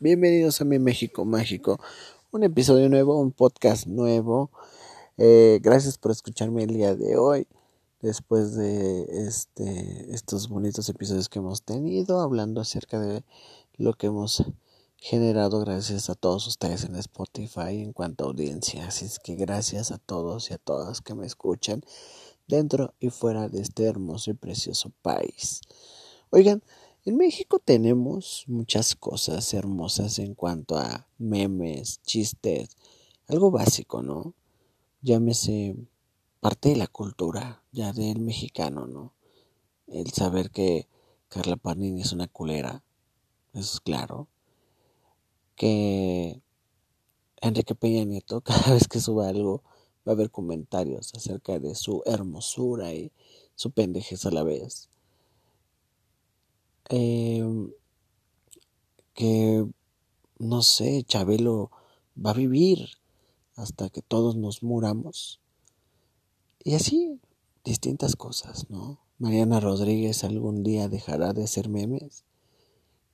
Bienvenidos a mi México Mágico. Un episodio nuevo, un podcast nuevo. Eh, gracias por escucharme el día de hoy. Después de este, estos bonitos episodios que hemos tenido, hablando acerca de lo que hemos generado gracias a todos ustedes en Spotify en cuanto a audiencia. Así es que gracias a todos y a todas que me escuchan dentro y fuera de este hermoso y precioso país. Oigan, en México tenemos muchas cosas hermosas en cuanto a memes, chistes, algo básico, ¿no? Llámese parte de la cultura ya del mexicano, ¿no? El saber que Carla Panini es una culera, eso es claro. Que Enrique Peña Nieto, cada vez que suba algo, va a haber comentarios acerca de su hermosura y su pendejez a la vez. Em, que, no sé, Chabelo va a vivir hasta que todos nos muramos. Y así, distintas cosas, ¿no? Mariana Rodríguez algún día dejará de ser memes.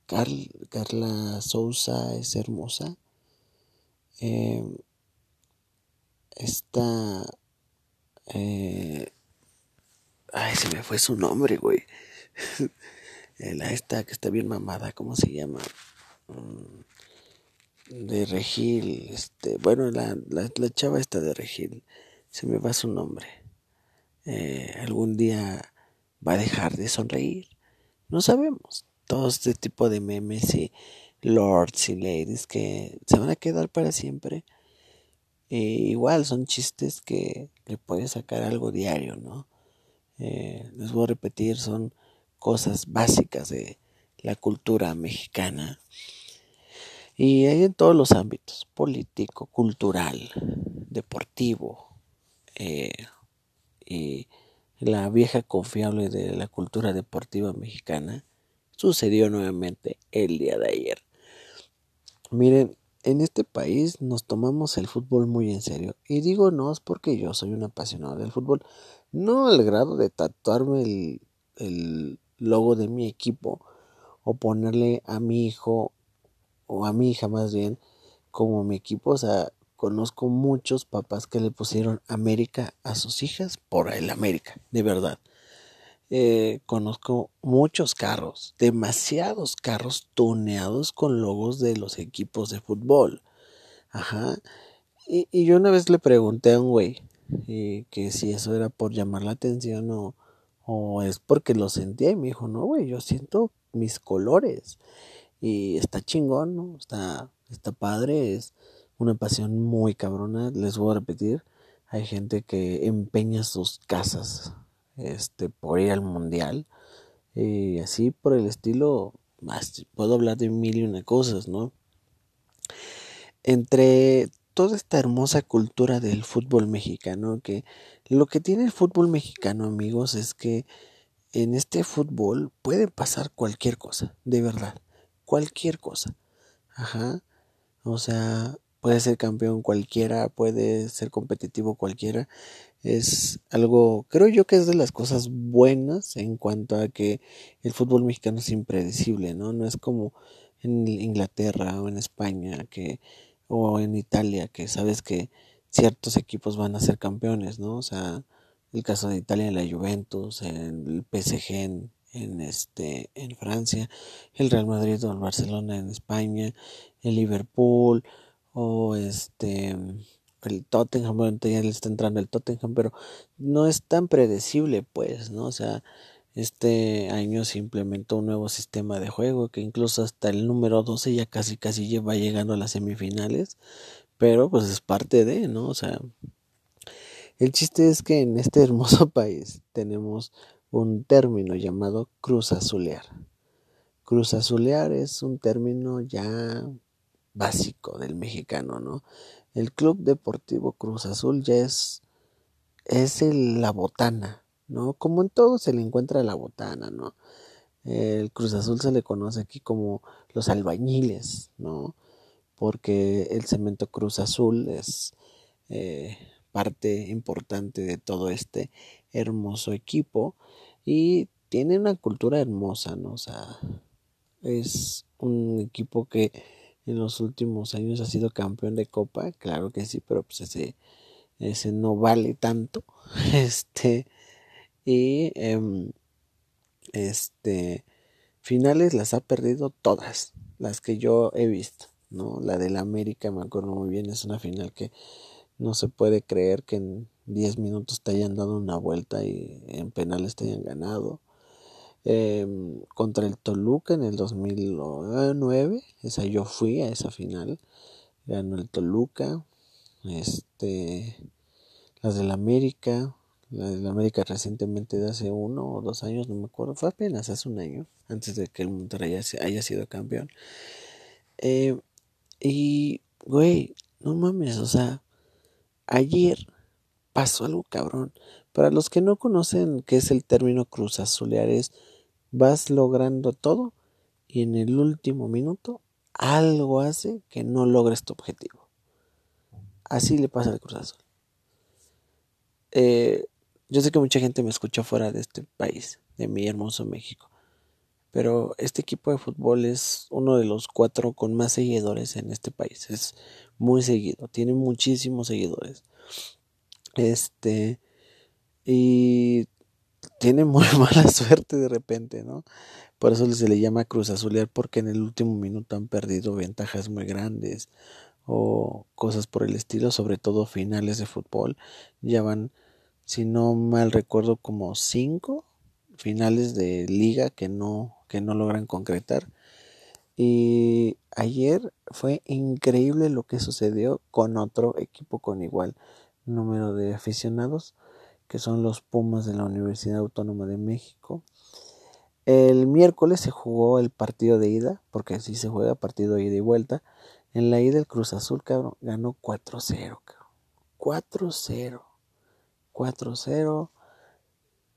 Carla Sousa es hermosa. Eh, esta... Eh, ay, se me fue su nombre, güey. la esta que está bien mamada, ¿cómo se llama? Mm, de Regil, este, bueno, la, la, chava esta de Regil, se me va su nombre. Eh, algún día va a dejar de sonreír. No sabemos. Todo este tipo de memes y lords y ladies que se van a quedar para siempre. Igual son chistes que le puedes sacar algo diario, ¿no? Eh, les voy a repetir, son cosas básicas de la cultura mexicana. Y hay en todos los ámbitos, político, cultural, deportivo, eh, y la vieja confiable de la cultura deportiva mexicana sucedió nuevamente el día de ayer. Miren, en este país nos tomamos el fútbol muy en serio. Y digo no es porque yo soy un apasionado del fútbol. No al grado de tatuarme el, el logo de mi equipo o ponerle a mi hijo o a mi hija más bien como mi equipo. O sea, conozco muchos papás que le pusieron América a sus hijas por el América, de verdad. Eh, conozco muchos carros, demasiados carros tuneados con logos de los equipos de fútbol. Ajá. Y, y yo una vez le pregunté a un güey eh, que si eso era por llamar la atención o, o es porque lo sentía y me dijo, no, güey, yo siento mis colores y está chingón, ¿no? Está, está padre, es una pasión muy cabrona, les voy a repetir, hay gente que empeña sus casas este, por ir al mundial y así por el estilo, puedo hablar de mil y una cosas, ¿no? Entre toda esta hermosa cultura del fútbol mexicano que lo que tiene el fútbol mexicano, amigos, es que en este fútbol puede pasar cualquier cosa, de verdad, cualquier cosa. Ajá. O sea, puede ser campeón cualquiera, puede ser competitivo cualquiera. Es algo, creo yo que es de las cosas buenas en cuanto a que el fútbol mexicano es impredecible, ¿no? No es como en Inglaterra o en España que o en Italia que sabes que ciertos equipos van a ser campeones, ¿no? O sea, el caso de Italia, la Juventus, el PSG en, este, en Francia, el Real Madrid o el Barcelona en España, el Liverpool o este el Tottenham, bueno, ya le está entrando el Tottenham, pero no es tan predecible, pues, ¿no? O sea, este año se implementó un nuevo sistema de juego que incluso hasta el número 12 ya casi casi lleva llegando a las semifinales pero pues es parte de, ¿no? O sea, el chiste es que en este hermoso país tenemos un término llamado cruz azulear. Cruz azulear es un término ya básico del mexicano, ¿no? El Club Deportivo Cruz Azul ya es, es la botana, ¿no? Como en todo se le encuentra la botana, ¿no? El Cruz Azul se le conoce aquí como los albañiles, ¿no? porque el cemento Cruz Azul es eh, parte importante de todo este hermoso equipo y tiene una cultura hermosa, ¿no? O sea, es un equipo que en los últimos años ha sido campeón de copa, claro que sí, pero pues ese, ese no vale tanto. Este, y em, este, finales las ha perdido todas, las que yo he visto, ¿no? La del América, me acuerdo muy bien, es una final que no se puede creer que en 10 minutos te hayan dado una vuelta y en penales te hayan ganado. Em, contra el Toluca en el 2009, esa yo fui a esa final, ganó el Toluca, este, las del América, la América recientemente de hace uno o dos años, no me acuerdo, fue apenas hace un año, antes de que el Monterrey haya sido campeón. Eh, y, güey, no mames, o sea, ayer pasó algo cabrón. Para los que no conocen qué es el término cruz azulear es vas logrando todo y en el último minuto algo hace que no logres tu objetivo. Así le pasa al Cruz Azul. Eh, yo sé que mucha gente me escucha fuera de este país, de mi hermoso México, pero este equipo de fútbol es uno de los cuatro con más seguidores en este país. Es muy seguido, tiene muchísimos seguidores. Este, y tiene muy mala suerte de repente, ¿no? Por eso se le llama Cruz Azulear porque en el último minuto han perdido ventajas muy grandes o cosas por el estilo, sobre todo finales de fútbol. Ya van, si no mal recuerdo, como cinco finales de liga que no, que no logran concretar. Y ayer fue increíble lo que sucedió con otro equipo con igual número de aficionados que son los Pumas de la Universidad Autónoma de México. El miércoles se jugó el partido de ida, porque así se juega partido de ida y vuelta. En la ida el Cruz Azul, cabrón, ganó 4-0, cabrón. 4-0. 4-0.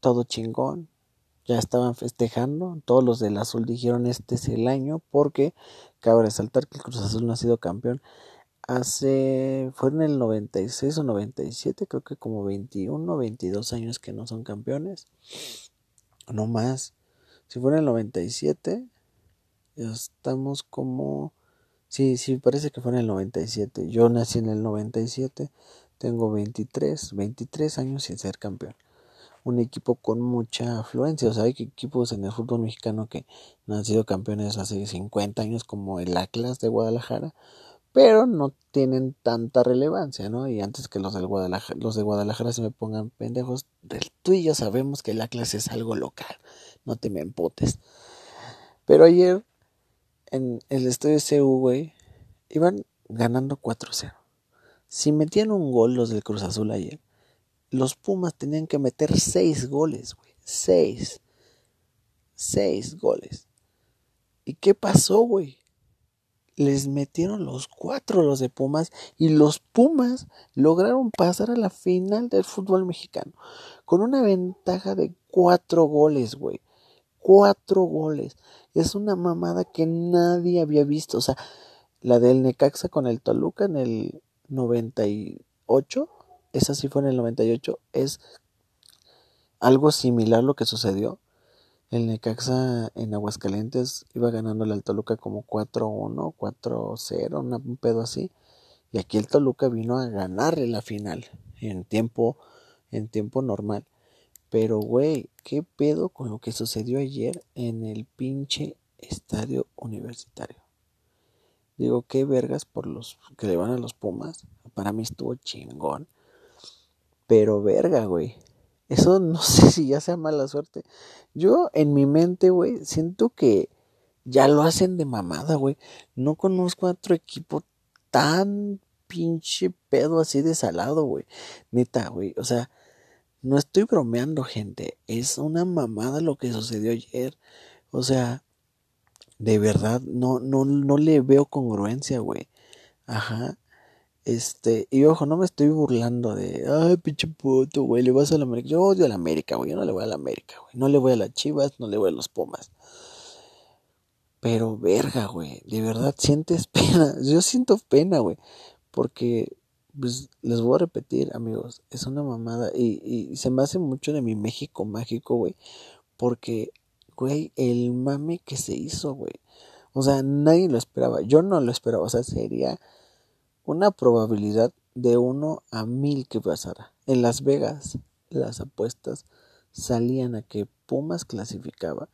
Todo chingón. Ya estaban festejando. Todos los del azul dijeron este es el año, porque cabe resaltar que el Cruz Azul no ha sido campeón hace, fue en el 96 o 97, creo que como 21 o 22 años que no son campeones, no más. Si fue en el 97, estamos como, sí, sí, parece que fue en el 97. Yo nací en el 97, tengo 23, 23 años sin ser campeón. Un equipo con mucha afluencia, o sea, hay equipos en el fútbol mexicano que no han sido campeones hace 50 años como el Atlas de Guadalajara, pero no tienen tanta relevancia, ¿no? Y antes que los, Guadalajara, los de Guadalajara se me pongan pendejos, tú y yo sabemos que la clase es algo local, no te me emputes. Pero ayer, en el estadio CU, güey, iban ganando 4-0. Si metían un gol los del Cruz Azul ayer, los Pumas tenían que meter 6 goles, güey. 6. 6 goles. ¿Y qué pasó, güey? les metieron los cuatro los de Pumas y los Pumas lograron pasar a la final del fútbol mexicano con una ventaja de cuatro goles, güey. Cuatro goles. Es una mamada que nadie había visto. O sea, la del Necaxa con el Toluca en el 98, esa sí fue en el 98, es algo similar lo que sucedió el Necaxa en Aguascalientes iba ganando al Toluca como 4-1, 4-0, un pedo así. Y aquí el Toluca vino a ganarle la final en tiempo, en tiempo normal. Pero, güey, ¿qué pedo con lo que sucedió ayer en el pinche estadio universitario? Digo, qué vergas por los que le van a los Pumas. Para mí estuvo chingón. Pero verga, güey. Eso no sé si ya sea mala suerte. Yo en mi mente, güey, siento que ya lo hacen de mamada, güey. No conozco a otro equipo tan pinche pedo así de salado, güey. Neta, güey. O sea, no estoy bromeando, gente. Es una mamada lo que sucedió ayer. O sea, de verdad, no, no, no le veo congruencia, güey. Ajá. Este, y ojo, no me estoy burlando de, ay, pinche puto, güey, le vas a la América. Yo odio a la América, güey, yo no le voy a la América, güey. No le voy a las Chivas, no le voy a los Pumas. Pero, verga, güey, de verdad sientes pena. Yo siento pena, güey, porque, pues, les voy a repetir, amigos, es una mamada. Y, y se me hace mucho de mi México mágico, güey, porque, güey, el mame que se hizo, güey. O sea, nadie lo esperaba. Yo no lo esperaba. O sea, sería una probabilidad de uno a mil que pasara. En Las Vegas, las apuestas salían a que Pumas clasificaba.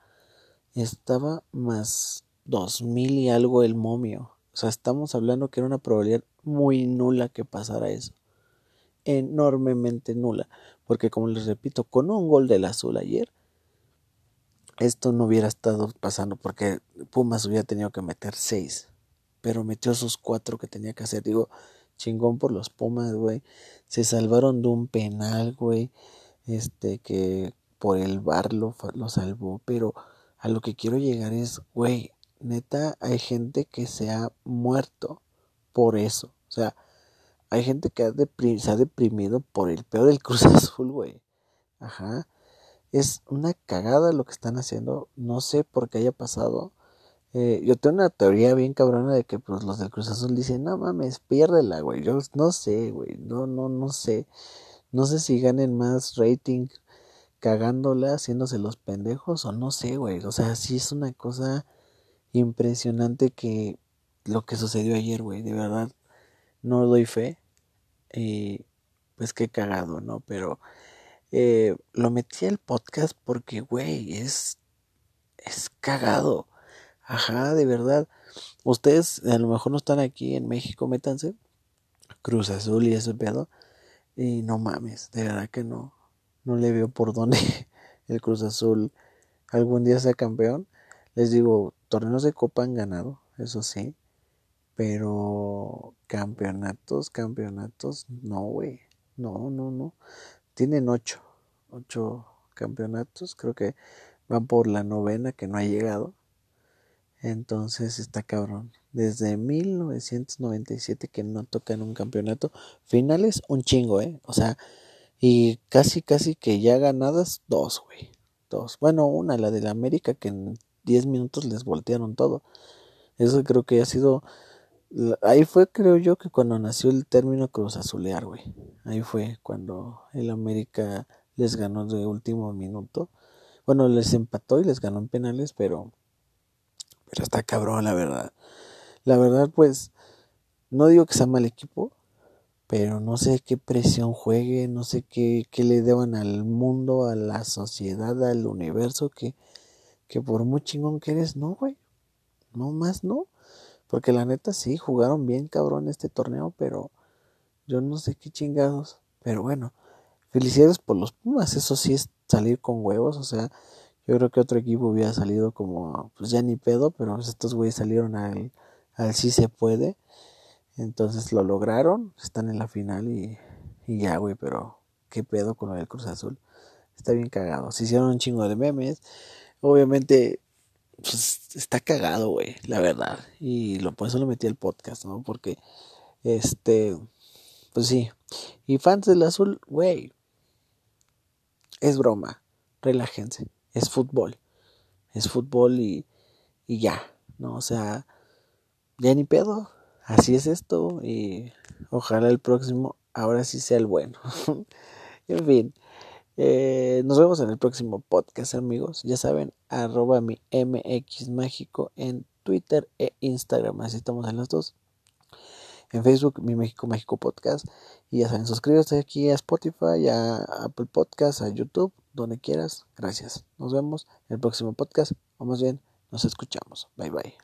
Estaba más dos mil y algo el momio. O sea, estamos hablando que era una probabilidad muy nula que pasara eso. Enormemente nula. Porque como les repito, con un gol del azul ayer, esto no hubiera estado pasando porque Pumas hubiera tenido que meter seis. Pero metió esos cuatro que tenía que hacer. Digo, chingón por los Pumas, güey. Se salvaron de un penal, güey. Este que por el bar lo, lo salvó. Pero a lo que quiero llegar es, güey, neta, hay gente que se ha muerto por eso. O sea, hay gente que se ha deprimido por el peor del Cruz Azul, güey. Ajá. Es una cagada lo que están haciendo. No sé por qué haya pasado. Eh, yo tengo una teoría bien cabrona de que pues, los del Cruz Azul dicen, no mames, piérdela, güey. Yo no sé, güey. No, no, no sé. No sé si ganen más rating cagándola, haciéndose los pendejos o no sé, güey. O sea, sí es una cosa impresionante que lo que sucedió ayer, güey. De verdad, no doy fe. Y pues qué cagado, ¿no? Pero eh, lo metí al podcast porque, güey, es, es cagado. Ajá, de verdad. Ustedes a lo mejor no están aquí en México, métanse. Cruz Azul y ese pedo. Y no mames, de verdad que no. No le veo por dónde el Cruz Azul algún día sea campeón. Les digo, torneos de copa han ganado, eso sí. Pero campeonatos, campeonatos, no, güey. No, no, no. Tienen ocho, ocho campeonatos. Creo que van por la novena que no ha llegado. Entonces está cabrón. Desde 1997 que no tocan un campeonato. Finales, un chingo, ¿eh? O sea, y casi, casi que ya ganadas, dos, güey. Dos. Bueno, una, la de la América, que en 10 minutos les voltearon todo. Eso creo que ha sido Ahí fue, creo yo, que cuando nació el término Cruz Azulear, güey. Ahí fue cuando el América les ganó de último minuto. Bueno, les empató y les ganó en penales, pero. Pero está cabrón, la verdad. La verdad, pues. No digo que sea mal equipo, pero no sé qué presión juegue, no sé qué, qué le deban al mundo, a la sociedad, al universo, que, que por muy chingón que eres, no, güey. No más, no. Porque la neta sí, jugaron bien cabrón este torneo, pero yo no sé qué chingados. Pero bueno, felicidades por los Pumas, eso sí es salir con huevos, o sea, yo creo que otro equipo hubiera salido como, pues ya ni pedo, pero estos güeyes salieron al, al sí se puede. Entonces lo lograron, están en la final y, y ya, güey, pero qué pedo con del Cruz Azul. Está bien cagado. Se hicieron un chingo de memes. Obviamente pues está cagado, güey, la verdad. Y lo, por eso lo metí al podcast, ¿no? Porque, este, pues sí. Y fans del azul, güey, es broma, relájense, es fútbol. Es fútbol y, y ya, ¿no? O sea, ya ni pedo, así es esto y ojalá el próximo ahora sí sea el bueno. en fin. Eh, nos vemos en el próximo podcast, amigos. Ya saben, arroba mi MX Mágico en Twitter e Instagram. Así estamos en los dos. En Facebook, mi México Mágico Podcast. Y ya saben, suscríbete aquí a Spotify, a Apple Podcast, a YouTube, donde quieras. Gracias. Nos vemos en el próximo podcast. Vamos bien, nos escuchamos. Bye bye.